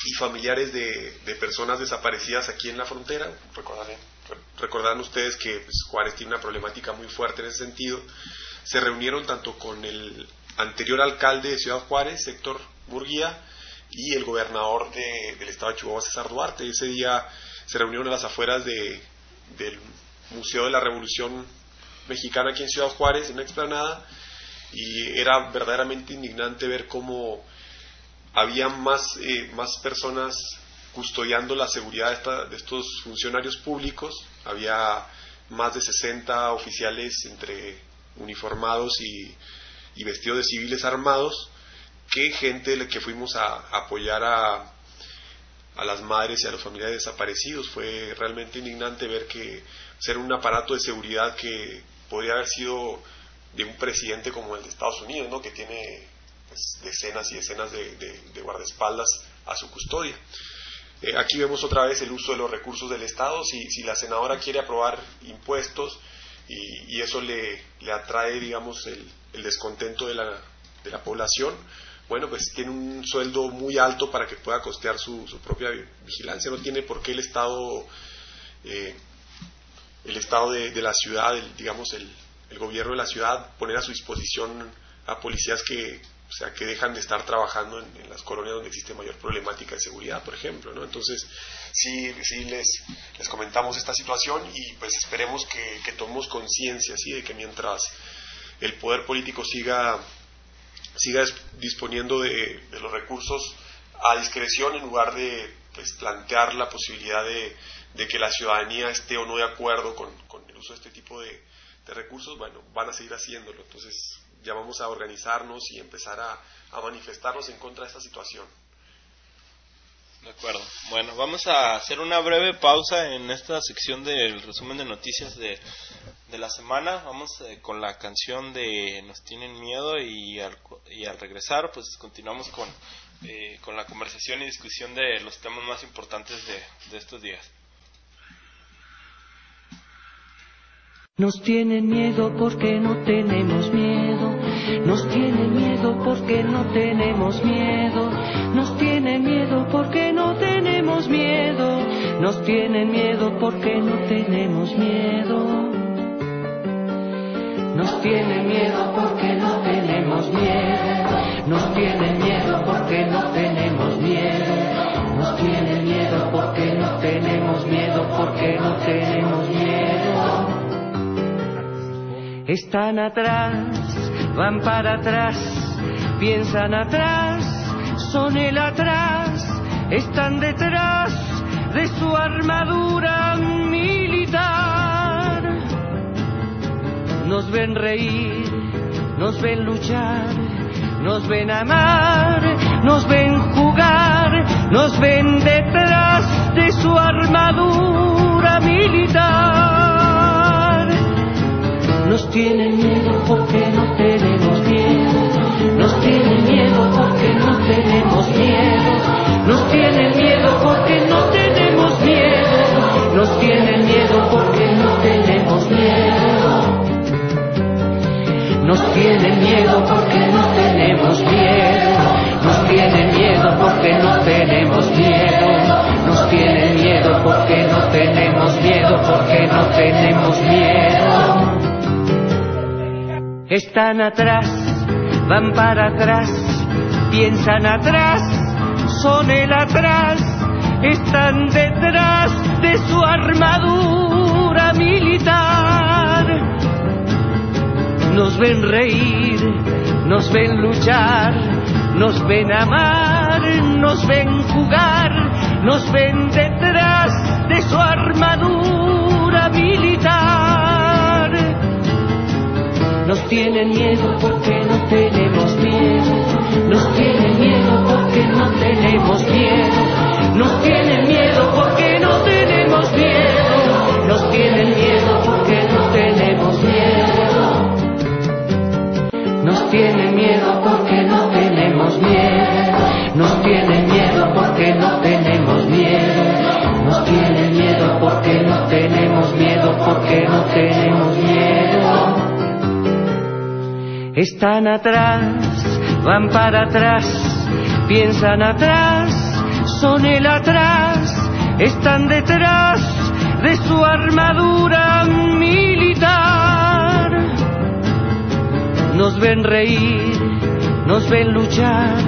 y familiares de, personas desaparecidas aquí en la frontera, recordarán, recordarán ustedes que pues, Juárez tiene una problemática muy fuerte en ese sentido, se reunieron tanto con el anterior alcalde de Ciudad Juárez, Héctor Murguía, y el gobernador del estado de Chihuahua, César Duarte. Ese día se reunieron a las afueras de, del Museo de la Revolución Mexicana aquí en Ciudad Juárez, en una explanada, y era verdaderamente indignante ver cómo había más, eh, más personas custodiando la seguridad de, de estos funcionarios públicos. Había más de 60 oficiales entre uniformados y y vestidos de civiles armados que gente que fuimos a, apoyar a, a las madres y a los familiares desaparecidos. Fue realmente indignante ver que ser un aparato de seguridad que podría haber sido de un presidente como el de Estados Unidos, ¿no? que tiene pues, decenas y decenas de, guardaespaldas a su custodia. Eh, aquí vemos otra vez el uso de los recursos del Estado. Si, la senadora quiere aprobar impuestos y, eso le, atrae, digamos, el, descontento de la, de la población, bueno, pues tiene un sueldo muy alto para que pueda costear su, su propia vigilancia. No tiene por qué el Estado, eh, el Estado de, de la ciudad, digamos, el, el, gobierno de la ciudad, poner a su disposición a policías que, o sea, que dejan de estar trabajando en, las colonias donde existe mayor problemática de seguridad, por ejemplo. ¿no? Entonces, sí, sí les, les comentamos esta situación y pues esperemos que, que tomemos conciencia ¿sí? de que mientras el poder político siga, siga disponiendo de, los recursos a discreción en lugar de pues, plantear la posibilidad de, que la ciudadanía esté o no de acuerdo con, el uso de este tipo de, recursos, bueno, van a seguir haciéndolo. Entonces ya vamos a organizarnos y empezar a, a manifestarnos en contra de esta situación. De acuerdo. Bueno, vamos a hacer una breve pausa en esta sección del resumen de noticias de de la semana. Vamos eh, con la canción de Nos tienen miedo y al, y al regresar pues continuamos con, eh, con la conversación y discusión de los temas más importantes de, de estos días. Nos tienen miedo porque no tenemos miedo. Nos tienen miedo porque no tenemos miedo. Nos tienen miedo porque no tenemos miedo. Nos tienen miedo porque no tenemos miedo. Nos tienen miedo porque no tenemos miedo. Nos tienen miedo porque no tenemos miedo. Nos tienen miedo porque no tenemos miedo, porque no tenemos miedo. Están atrás, van para atrás, piensan atrás, son el atrás, están detrás de su armadura militar. Nos ven reír, nos ven luchar, nos ven amar, nos ven jugar, nos ven detrás de su armadura militar. Nos tienen miedo porque no tenemos miedo. Nos tienen miedo porque no tenemos miedo. Nos tienen miedo porque no tenemos miedo. Nos tienen miedo porque no tenemos miedo. Nos tienen miedo porque no tenemos miedo. Nos tienen miedo porque no tenemos miedo. Nos tienen miedo porque no tenemos miedo, porque no tenemos miedo. Están atrás, van para atrás, piensan atrás, son el atrás, están detrás de su armadura militar. Nos ven reír, nos ven luchar, nos ven amar, nos ven jugar, nos ven detrás de su armadura Nos tienen miedo porque no tenemos miedo. Nos tienen miedo porque no tenemos miedo. Nos tienen miedo porque no tenemos miedo. Nos tienen miedo porque no tenemos miedo. Nos tienen miedo porque no tenemos miedo. Nos tienen miedo porque no tenemos miedo. Nos tienen miedo porque no tenemos miedo, porque no tenemos miedo. Están atrás, van para atrás, piensan atrás, son el atrás, están detrás de su armadura militar. Nos ven reír, nos ven luchar,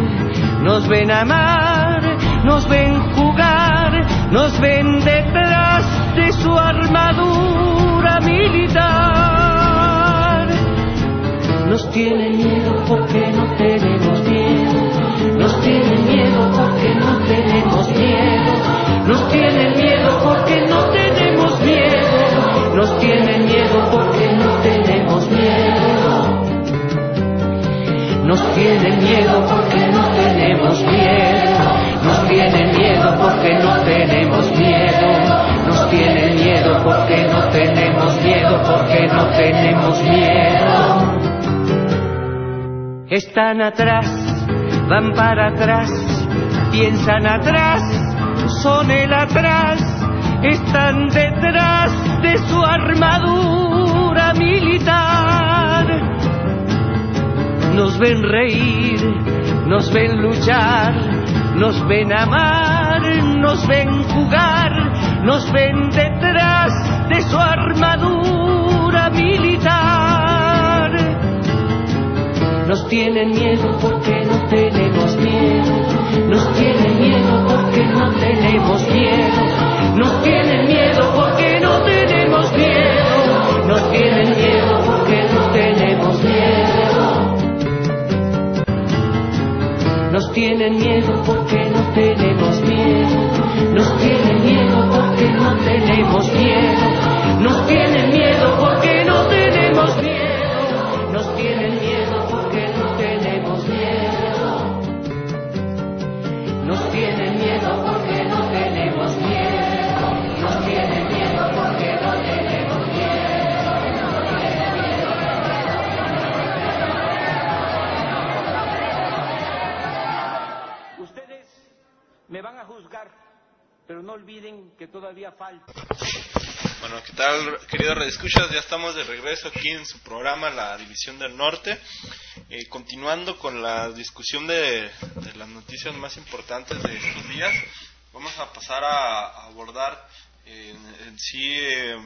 nos ven amar, nos ven jugar, nos ven detrás de su armadura Nos tienen miedo porque no tenemos miedo. Nos tienen miedo porque no tenemos miedo. Nos tienen miedo porque no tenemos miedo. Nos tienen miedo porque no tenemos miedo. Nos tienen miedo porque no tenemos miedo. Nos tienen miedo porque no tenemos miedo. Nos tienen miedo porque no tenemos miedo, porque no tenemos miedo. Están atrás, van para atrás, piensan atrás, son el atrás, están detrás de su armadura militar. Nos ven reír, nos ven luchar, nos ven amar, nos ven jugar, nos ven detrás de su armadura militar. Nos tienen miedo porque no tenemos miedo. Nos tienen miedo porque no tenemos miedo. Nos tienen miedo porque no tenemos miedo. Nos tienen miedo porque no tenemos miedo. Nos tienen miedo porque no tenemos miedo. Nos tienen miedo porque no tenemos miedo. Nos tienen miedo porque no tenemos miedo. Todavía falta. Bueno, ¿qué tal, queridos redescuchas? Ya estamos de regreso aquí en su programa La División del Norte. Eh, continuando con la discusión de, las noticias más importantes de estos días, vamos a pasar a, abordar eh, en sí eh,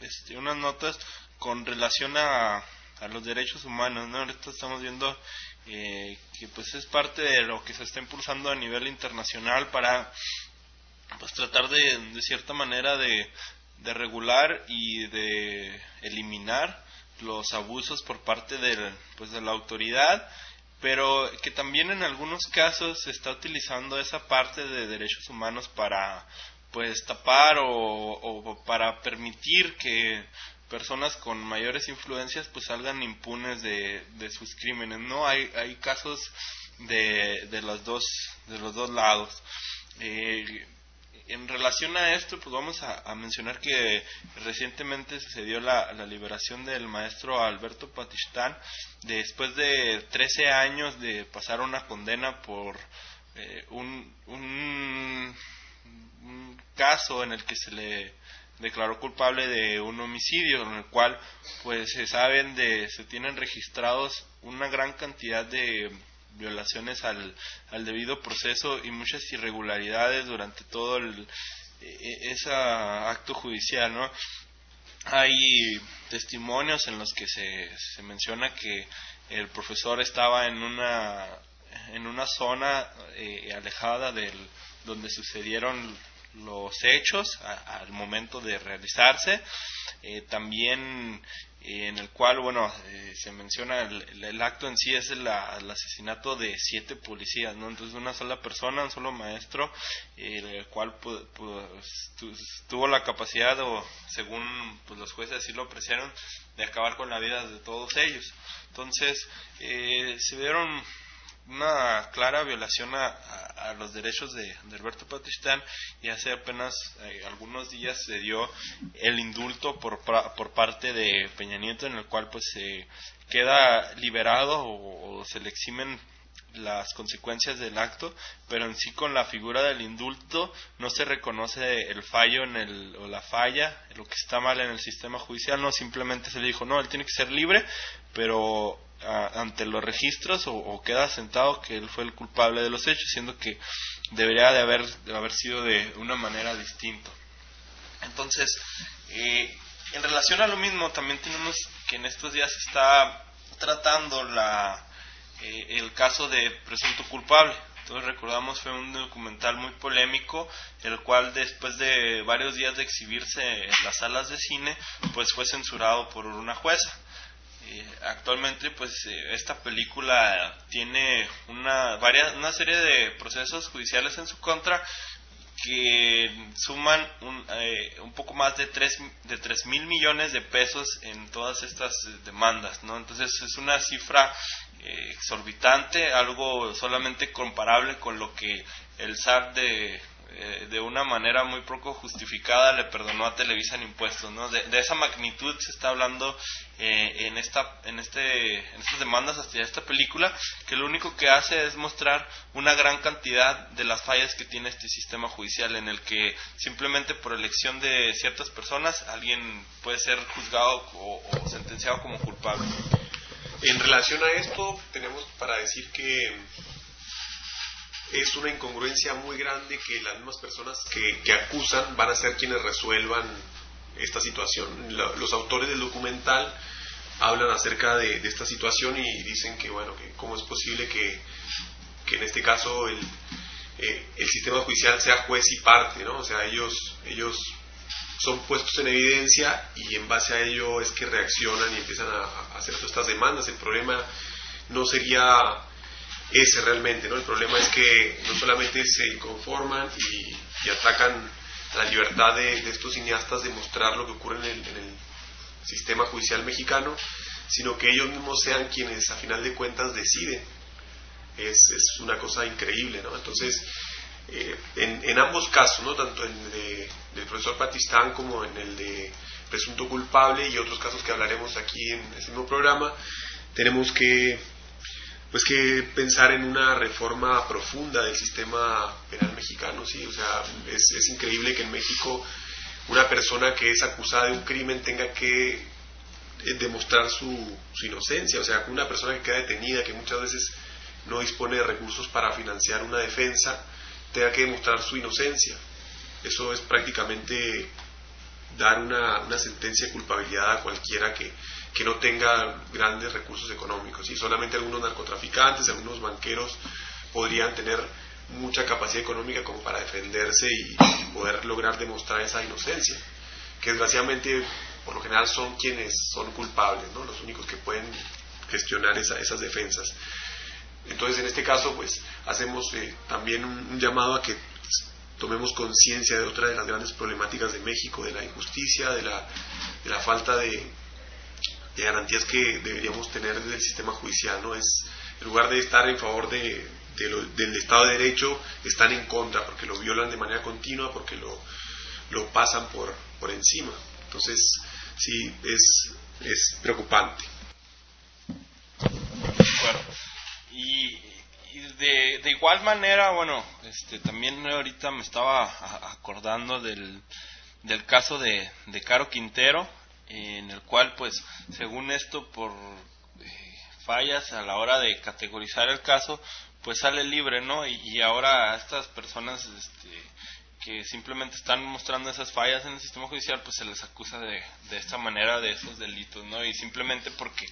este, unas notas con relación a, a los derechos humanos. ¿no? Ahorita estamos viendo eh, que pues es parte de lo que se está impulsando a nivel internacional para pues tratar de, de cierta manera de, de regular y de eliminar los abusos por parte de, pues, de la autoridad, pero que también en algunos casos se está utilizando esa parte de derechos humanos para pues tapar o, o para permitir que personas con mayores influencias pues salgan impunes de, de sus crímenes no hay hay casos de, de los dos de los dos lados. Eh, en relación a esto, pues vamos a, mencionar que recientemente sucedió la, la, liberación del maestro Alberto Patistán. Después de 13 años de pasar una condena por eh, un, un, un, caso en el que se le declaró culpable de un homicidio en el cual pues se saben de se tienen registrados una gran cantidad de violaciones al, al debido proceso y muchas irregularidades durante todo el, ese acto judicial, ¿no? Hay testimonios en los que se, se menciona que el profesor estaba en una en una zona eh, alejada del donde sucedieron los hechos al momento de realizarse eh, también en el cual, bueno, eh, se menciona el, el, acto en sí es el, asesinato de siete policías, ¿no? Entonces una sola persona, un solo maestro, eh, el cual pues, tuvo la capacidad, o según pues, los jueces así lo apreciaron, de acabar con la vida de todos ellos. Entonces, se vieron una clara violación a, los derechos de, de, Alberto Patistán y hace apenas eh, algunos días se dio el indulto por, por parte de Peña Nieto en el cual pues se queda liberado o, o se le eximen las consecuencias del acto, pero en sí con la figura del indulto no se reconoce el fallo en el, o la falla, lo que está mal en el sistema judicial, no simplemente se le dijo, no, él tiene que ser libre, pero ante los registros o, o, queda sentado que él fue el culpable de los hechos, siendo que debería de haber, de haber sido de una manera distinta. Entonces, eh, en relación a lo mismo, también tenemos que en estos días se está tratando la, eh, el caso de presunto culpable. Entonces recordamos fue un documental muy polémico, el cual después de varios días de exhibirse en las salas de cine, pues fue censurado por una jueza. Eh, actualmente pues eh, esta película tiene una varias una serie de procesos judiciales en su contra que suman un, eh, un poco más de tres de tres mil millones de pesos en todas estas demandas no entonces es una cifra eh, exorbitante algo solamente comparable con lo que el SAT de eh, de una manera muy poco justificada le perdonó a Televisa en impuestos, ¿no? De, esa magnitud se está hablando eh, en esta, en este, en estas demandas hacia esta película, que lo único que hace es mostrar una gran cantidad de las fallas que tiene este sistema judicial, en el que simplemente por elección de ciertas personas alguien puede ser juzgado o sentenciado como culpable. En relación a esto, tenemos para decir que es una incongruencia muy grande que las mismas personas que, que acusan van a ser quienes resuelvan esta situación. Los autores del documental hablan acerca de, de, esta situación y dicen que, bueno, que cómo es posible que, que en este caso el, eh, el sistema judicial sea juez y parte, ¿no? O sea, ellos, ellos son puestos en evidencia y en base a ello es que reaccionan y empiezan a, a hacer todas estas demandas. El problema no sería ese realmente, ¿no? El problema es que no solamente se inconforman y, y atacan la libertad de, de, estos cineastas de mostrar lo que ocurre en el, en el, sistema judicial mexicano, sino que ellos mismos sean quienes a final de cuentas deciden. Es, es una cosa increíble, ¿no? Entonces, eh, en, en, ambos casos, ¿no? Tanto en de, del profesor Patistán como en el de presunto culpable y otros casos que hablaremos aquí en este mismo programa, tenemos que pues que pensar en una reforma profunda del sistema penal mexicano, sí, o sea, es, es increíble que en México una persona que es acusada de un crimen tenga que eh, demostrar su, su inocencia, o sea, una persona que queda detenida, que muchas veces no dispone de recursos para financiar una defensa, tenga que demostrar su inocencia. Eso es prácticamente dar una, una sentencia de culpabilidad a cualquiera que, que no tenga grandes recursos económicos. Y solamente algunos narcotraficantes, algunos banqueros podrían tener mucha capacidad económica como para defenderse y, poder lograr demostrar esa inocencia, que desgraciadamente por lo general son quienes son culpables, ¿no? los únicos que pueden gestionar esas defensas. Entonces, en este caso, pues hacemos eh, también un, llamado a que tomemos conciencia de otra de las grandes problemáticas de México, de la injusticia, de la falta de, de, garantías que deberíamos tener desde el sistema judicial. ¿no? Es, en lugar de estar en favor de, lo, del Estado de Derecho, están en contra, porque lo violan de manera continua, porque lo, lo pasan por, por encima. Entonces, sí, es, es preocupante. Bueno, y, y de, de, igual manera, bueno, este, también ahorita me estaba acordando del, del caso de, de Caro Quintero, en el cual, pues, según esto, por eh, fallas a la hora de categorizar el caso, pues sale libre, ¿no? Y, y ahora a estas personas, este, que simplemente están mostrando esas fallas en el sistema judicial, pues se les acusa de, de esta manera de esos delitos, ¿no? Y simplemente porque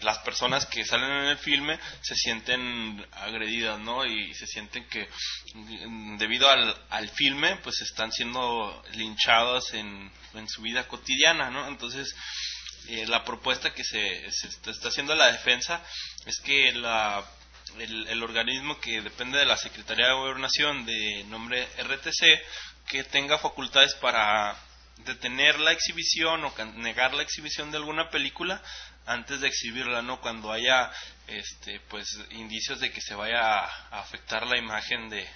las personas que salen en el filme se sienten agredidas, ¿no? Y se sienten que debido al, al filme, pues están siendo linchados en, en su vida cotidiana, ¿no? Entonces, eh, la propuesta que se, se está haciendo la defensa es que la el, el, organismo que depende de la Secretaría de Gobernación de nombre RTC que tenga facultades para detener la exhibición o negar la exhibición de alguna película antes de exhibirla, ¿no? Cuando haya este pues indicios de que se vaya a afectar la imagen de,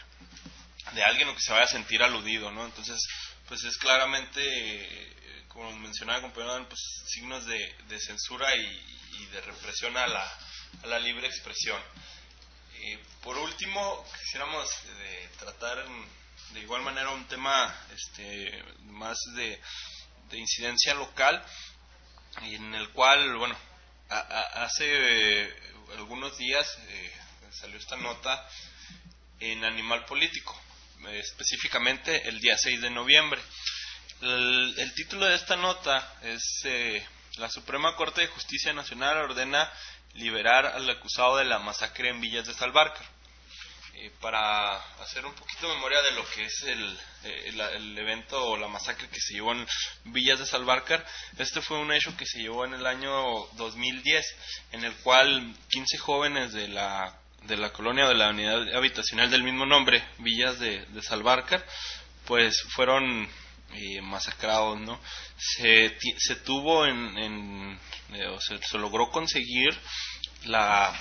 de alguien o que se vaya a sentir aludido, ¿no? Entonces, pues es claramente como mencionaba el compañero, pues signos de, de censura y, y, de represión a la, a la libre expresión. Eh, por último, quisiéramos de, tratar de igual manera un tema este, más de, de incidencia local, en el cual, bueno, hace eh, algunos días eh, salió esta nota en Animal Político, específicamente el día 6 de noviembre. El, el título de esta nota es eh, La Suprema Corte de Justicia Nacional ordena liberar al acusado de la masacre en Villas de Salvarcar. Eh, para hacer un poquito de memoria de lo que es el, el, el, evento o la masacre que se llevó en Villas de Salvarcar, este fue un hecho que se llevó en el año 2010, en el cual 15 jóvenes de la, de la colonia de la unidad habitacional del mismo nombre, Villas de, de Salvarcar, pues fueron eh, masacrados, ¿no? Se, se tuvo en, en eh, o se, logró conseguir la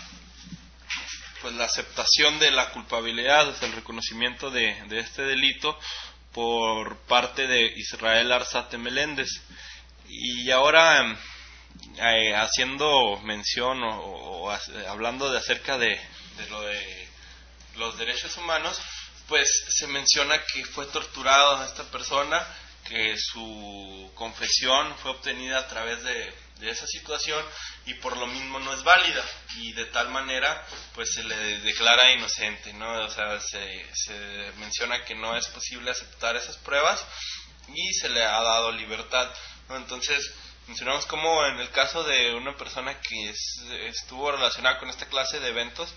pues la aceptación de la culpabilidad, el reconocimiento de, de este delito por parte de Israel Arzate Meléndez. Y ahora, eh, haciendo mención o, o, o, hablando de acerca de, de lo de los derechos humanos, pues se menciona que fue torturado esta persona, que su confesión fue obtenida a través de, esa situación y por lo mismo no es válida y de tal manera pues se le declara inocente, ¿no? O sea, se, se menciona que no es posible aceptar esas pruebas y se le ha dado libertad, ¿no? Entonces, mencionamos como en el caso de una persona que es, estuvo relacionada con esta clase de eventos,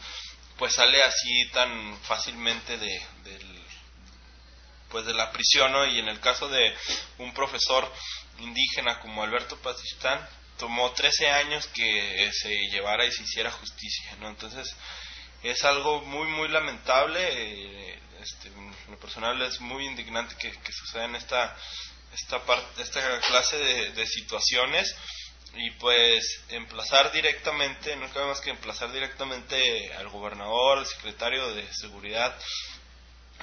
pues sale así tan fácilmente de, pues de la prisión, ¿no? Y en el caso de un profesor indígena como Alberto Pazistán, tomó 13 años que se llevara y se hiciera justicia, ¿no? Entonces, es algo muy, muy lamentable, eh, este, en lo personal es muy indignante que, que suceda en esta, esta, esta clase de situaciones y pues emplazar directamente, no cabe más que emplazar directamente al gobernador, al secretario de seguridad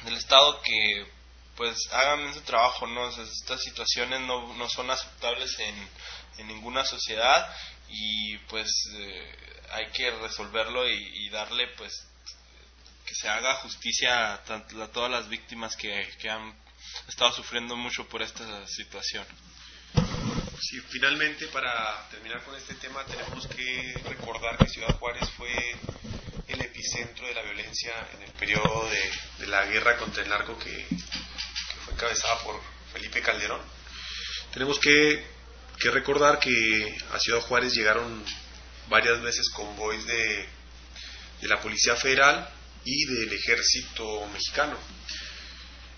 del estado que pues hagan su trabajo, ¿no? Estas situaciones no, no son aceptables en, en ninguna sociedad y pues eh, hay que resolverlo y, darle pues que se haga justicia a, a todas las víctimas que, que han estado sufriendo mucho por esta situación. Sí, finalmente, para terminar con este tema, tenemos que recordar que Ciudad Juárez fue el epicentro de la violencia en el periodo de, la guerra contra el narco que, fue encabezada por Felipe Calderón. Tenemos que, recordar que a Ciudad Juárez llegaron varias veces convoys de la Policía Federal y del Ejército Mexicano.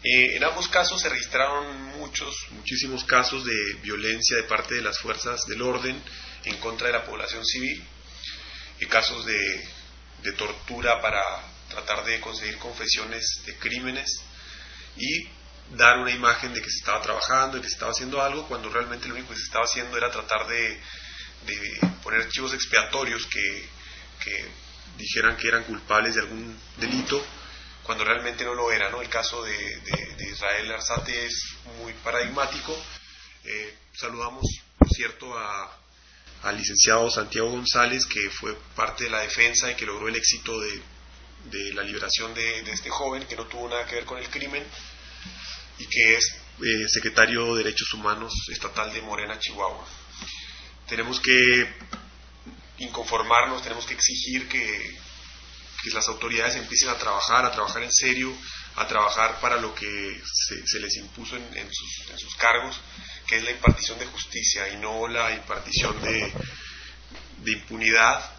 Eh, en ambos casos se registraron muchos, muchísimos casos de violencia de parte de las fuerzas del orden en contra de la población civil, y casos de, de tortura para tratar de conseguir confesiones de crímenes y dar una imagen de que se estaba trabajando y que se estaba haciendo algo, cuando realmente lo único que se estaba haciendo era tratar de, de poner archivos expiatorios que dijeran que eran culpables de algún delito cuando realmente no lo era. ¿no? El caso de, Israel Arzate es muy paradigmático. Eh, saludamos, por cierto, a- al licenciado Santiago González, que fue parte de la defensa y que logró el éxito de, la liberación de, de este joven, que no tuvo nada que ver con el crimen, y que es eh, secretario de Derechos Humanos estatal de Morena, Chihuahua. Tenemos que inconformarnos, tenemos que exigir que, que las autoridades empiecen a trabajar, a trabajar en serio, a trabajar para lo que se, les impuso en, sus, cargos, que es la impartición de justicia y no la impartición de, impunidad,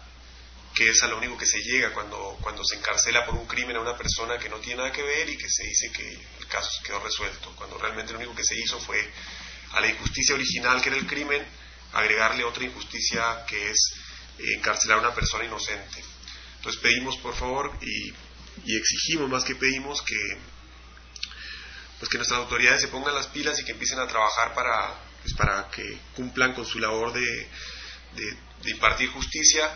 que es a lo único que se llega cuando, cuando se encarcela por un crimen a una persona que no tiene nada que ver y que se dice que el caso quedó resuelto, cuando realmente lo único que se hizo fue a la injusticia original que era el crimen, agregarle otra injusticia que es encarcelar a una persona inocente. Entonces pedimos por favor y, y exigimos más que pedimos que pues que nuestras autoridades se pongan las pilas y que empiecen a trabajar para, pues, para que cumplan con su labor de, de- impartir justicia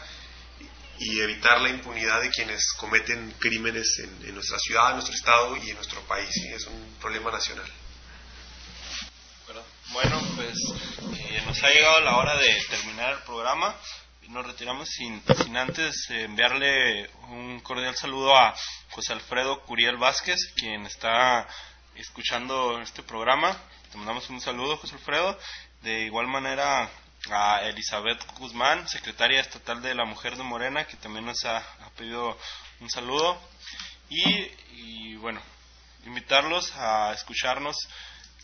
y evitar la impunidad de quienes cometen crímenes en, nuestra ciudad, en nuestro estado y en nuestro país. Es un problema nacional. Bueno, pues eh, nos ha llegado la hora de terminar el programa. Nos retiramos sin, sin antes eh, enviarle un cordial saludo a José Alfredo Curiel Vázquez, quien está escuchando este programa. Te mandamos un saludo, José Alfredo. De igual manera a Elizabeth Guzmán, secretaria estatal de la Mujer de Morena, que también nos ha, pedido un saludo. Y, y bueno, invitarlos a escucharnos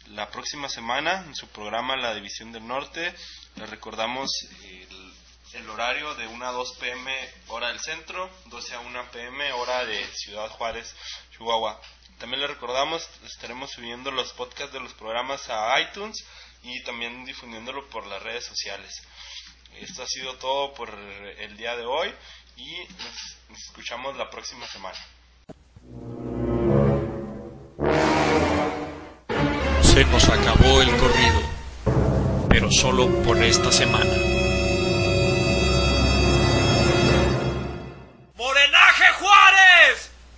la próxima semana en su programa La División del Norte. Les recordamos el, el horario de 1 a 2 pm hora del centro, 12 a 1 pm hora de Ciudad Juárez, Chihuahua. También les recordamos, estaremos subiendo los podcasts de los programas a iTunes y también difundiéndolo por las redes sociales. Esto ha sido todo por el día de hoy y nos escuchamos la próxima semana. Se nos acabó el corrido, pero solo por esta semana.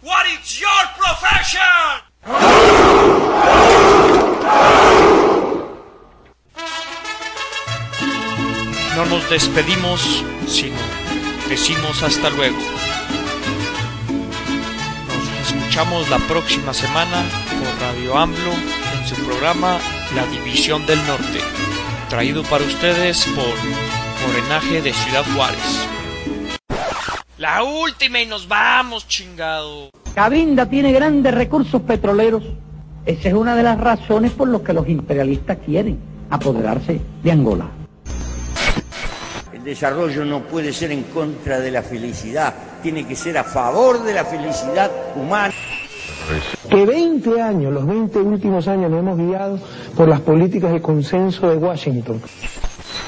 What is your profession? No nos despedimos, sino decimos hasta luego. Nos escuchamos la próxima semana por Radio AMLO en su programa La División del Norte, traído para ustedes por Morenaje de Ciudad Juárez. La última y nos vamos, chingado. Cabinda tiene grandes recursos petroleros. Esa es una de las razones por las que los imperialistas quieren apoderarse de Angola. El desarrollo no puede ser en contra de la felicidad, tiene que ser a favor de la felicidad humana. Que 20 años, los 20 últimos años nos hemos guiado por las políticas de consenso de Washington.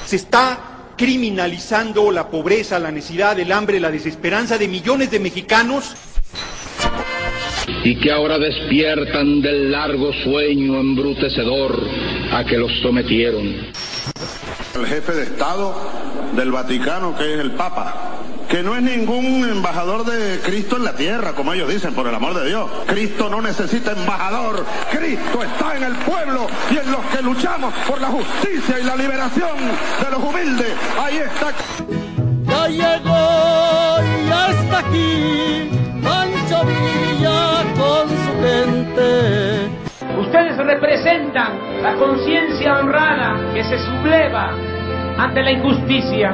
Se está criminalizando la pobreza, la necesidad, el hambre, la desesperanza de millones de mexicanos. y que ahora despiertan del largo sueño embrutecedor a que los sometieron. El jefe de Estado del Vaticano, que es el Papa, que no es ningún embajador de Cristo en la tierra, como ellos dicen, por el amor de Dios. Cristo no necesita embajador. Cristo está en el pueblo y en los que luchamos por la justicia y la liberación de los humildes. Ahí está. Ya llegó y hasta aquí Pancho Villa con su gente. Ustedes representan la conciencia honrada que se subleva ante la injusticia.